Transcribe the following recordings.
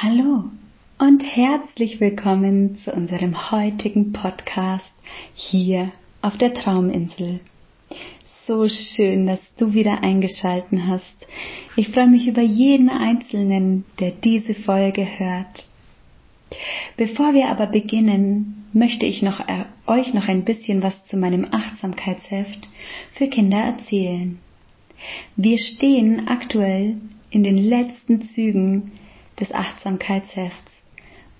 Hallo und herzlich willkommen zu unserem heutigen Podcast hier auf der Trauminsel. So schön, dass du wieder eingeschalten hast. Ich freue mich über jeden Einzelnen, der diese Folge hört. Bevor wir aber beginnen, möchte ich noch, äh, euch noch ein bisschen was zu meinem Achtsamkeitsheft für Kinder erzählen. Wir stehen aktuell in den letzten Zügen des Achtsamkeitshefts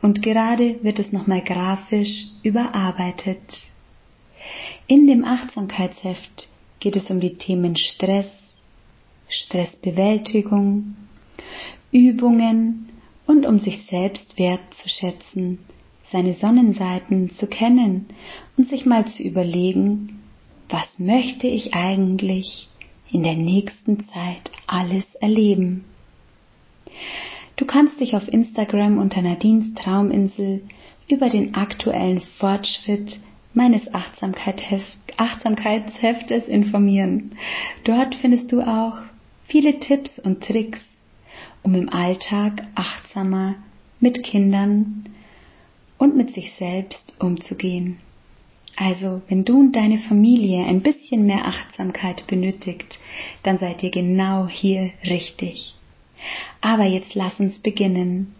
und gerade wird es nochmal grafisch überarbeitet. In dem Achtsamkeitsheft geht es um die Themen Stress, Stressbewältigung, Übungen und um sich selbst wertzuschätzen, seine Sonnenseiten zu kennen und sich mal zu überlegen, was möchte ich eigentlich in der nächsten Zeit alles erleben. Du kannst dich auf Instagram unter Nadines Trauminsel über den aktuellen Fortschritt meines Achtsamkeitsheftes informieren. Dort findest du auch viele Tipps und Tricks, um im Alltag achtsamer mit Kindern und mit sich selbst umzugehen. Also, wenn du und deine Familie ein bisschen mehr Achtsamkeit benötigt, dann seid ihr genau hier richtig. Aber jetzt lass uns beginnen.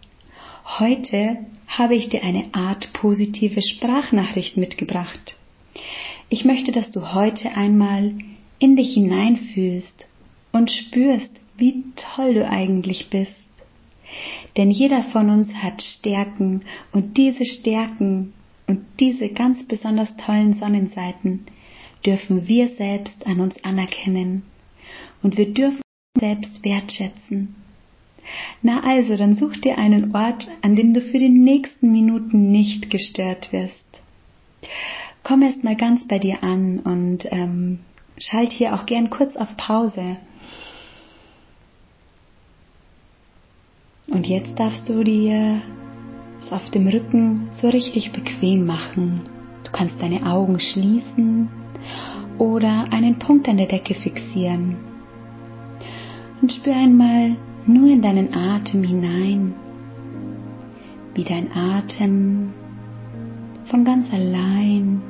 Heute habe ich dir eine Art positive Sprachnachricht mitgebracht. Ich möchte, dass du heute einmal in dich hineinfühlst und spürst, wie toll du eigentlich bist. Denn jeder von uns hat Stärken und diese Stärken und diese ganz besonders tollen Sonnenseiten dürfen wir selbst an uns anerkennen und wir dürfen uns selbst wertschätzen. Na also, dann such dir einen Ort, an dem du für die nächsten Minuten nicht gestört wirst. Komm erst mal ganz bei dir an und ähm, schalt hier auch gern kurz auf Pause. Und jetzt darfst du dir es auf dem Rücken so richtig bequem machen. Du kannst deine Augen schließen oder einen Punkt an der Decke fixieren. Und spür einmal nur in deinen Atem hinein, wie dein Atem von ganz allein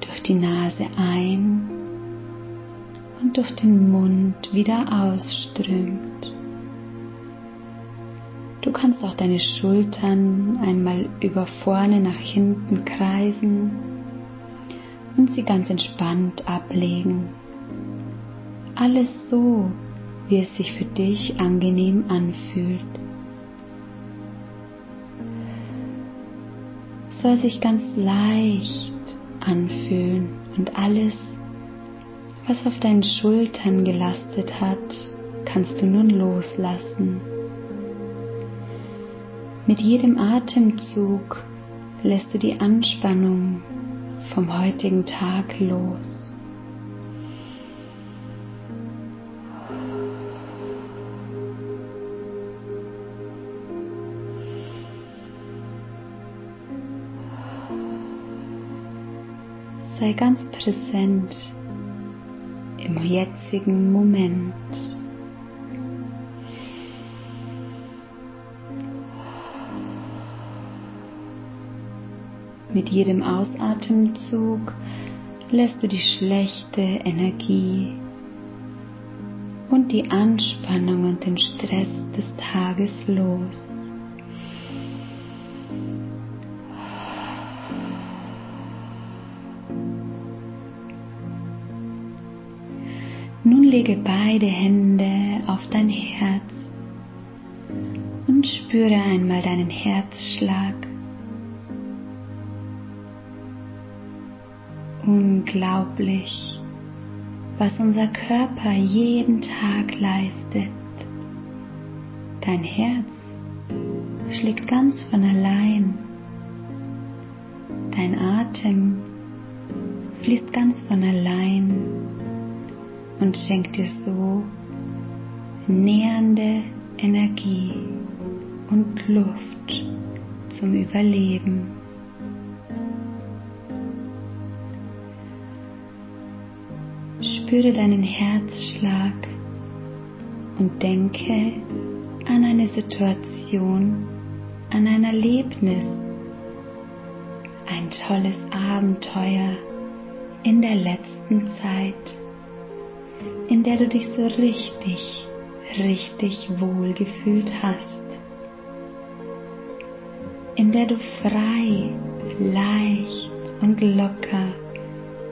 durch die Nase ein und durch den Mund wieder ausströmt. Du kannst auch deine Schultern einmal über vorne nach hinten kreisen und sie ganz entspannt ablegen. Alles so, wie es sich für dich angenehm anfühlt. Es soll sich ganz leicht anfühlen und alles, was auf deinen Schultern gelastet hat, kannst du nun loslassen. Mit jedem Atemzug lässt du die Anspannung vom heutigen Tag los. Sei ganz präsent im jetzigen Moment. Mit jedem Ausatemzug lässt du die schlechte Energie und die Anspannung und den Stress des Tages los. Lege beide Hände auf dein Herz und spüre einmal deinen Herzschlag. Unglaublich, was unser Körper jeden Tag leistet. Dein Herz schlägt ganz von allein. Dein Atem fließt ganz von allein und schenk dir so nähernde Energie und Luft zum Überleben. Spüre deinen Herzschlag und denke an eine Situation, an ein Erlebnis, ein tolles Abenteuer in der letzten Zeit, in der du dich so richtig, richtig wohl gefühlt hast, in der du frei, leicht und locker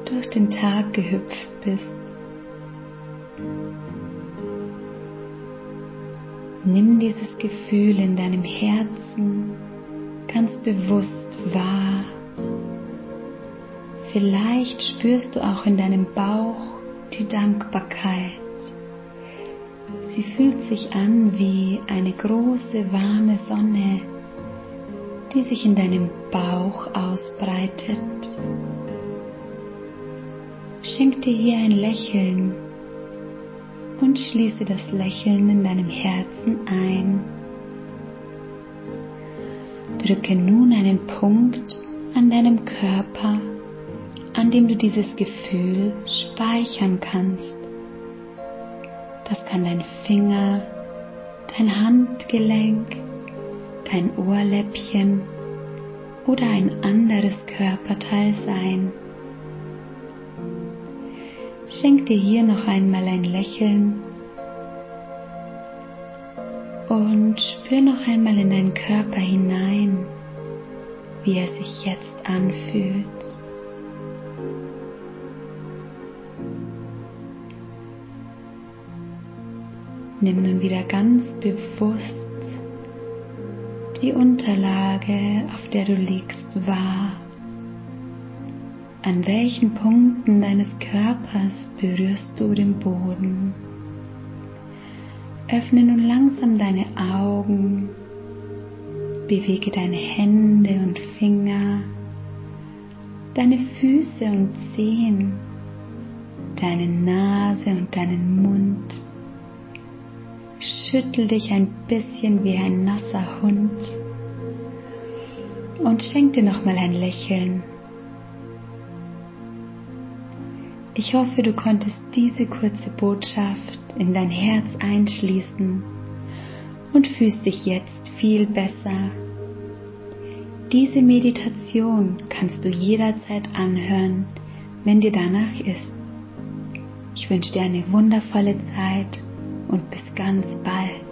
durch den Tag gehüpft bist. Nimm dieses Gefühl in deinem Herzen ganz bewusst wahr. Vielleicht spürst du auch in deinem Bauch die Dankbarkeit. Sie fühlt sich an wie eine große warme Sonne, die sich in deinem Bauch ausbreitet. Schenk dir hier ein Lächeln und schließe das Lächeln in deinem Herzen ein. Drücke nun einen Punkt an deinem Körper, an dem du dieses Gefühl speichern kannst. Das kann dein Finger, dein Handgelenk, dein Ohrläppchen oder ein anderes Körperteil sein. Schenk dir hier noch einmal ein Lächeln und spür noch einmal in deinen Körper hinein, wie er sich jetzt anfühlt. Nimm nun wieder ganz bewusst die Unterlage, auf der du liegst, wahr. An welchen Punkten deines Körpers berührst du den Boden? Öffne nun langsam deine Augen, bewege deine Hände und Finger, deine Füße und Zehen, deine Nase und deinen Mund. Schüttel dich ein bisschen wie ein nasser Hund und schenk dir nochmal ein Lächeln. Ich hoffe, du konntest diese kurze Botschaft in dein Herz einschließen und fühlst dich jetzt viel besser. Diese Meditation kannst du jederzeit anhören, wenn dir danach ist. Ich wünsche dir eine wundervolle Zeit und bis ganz bald.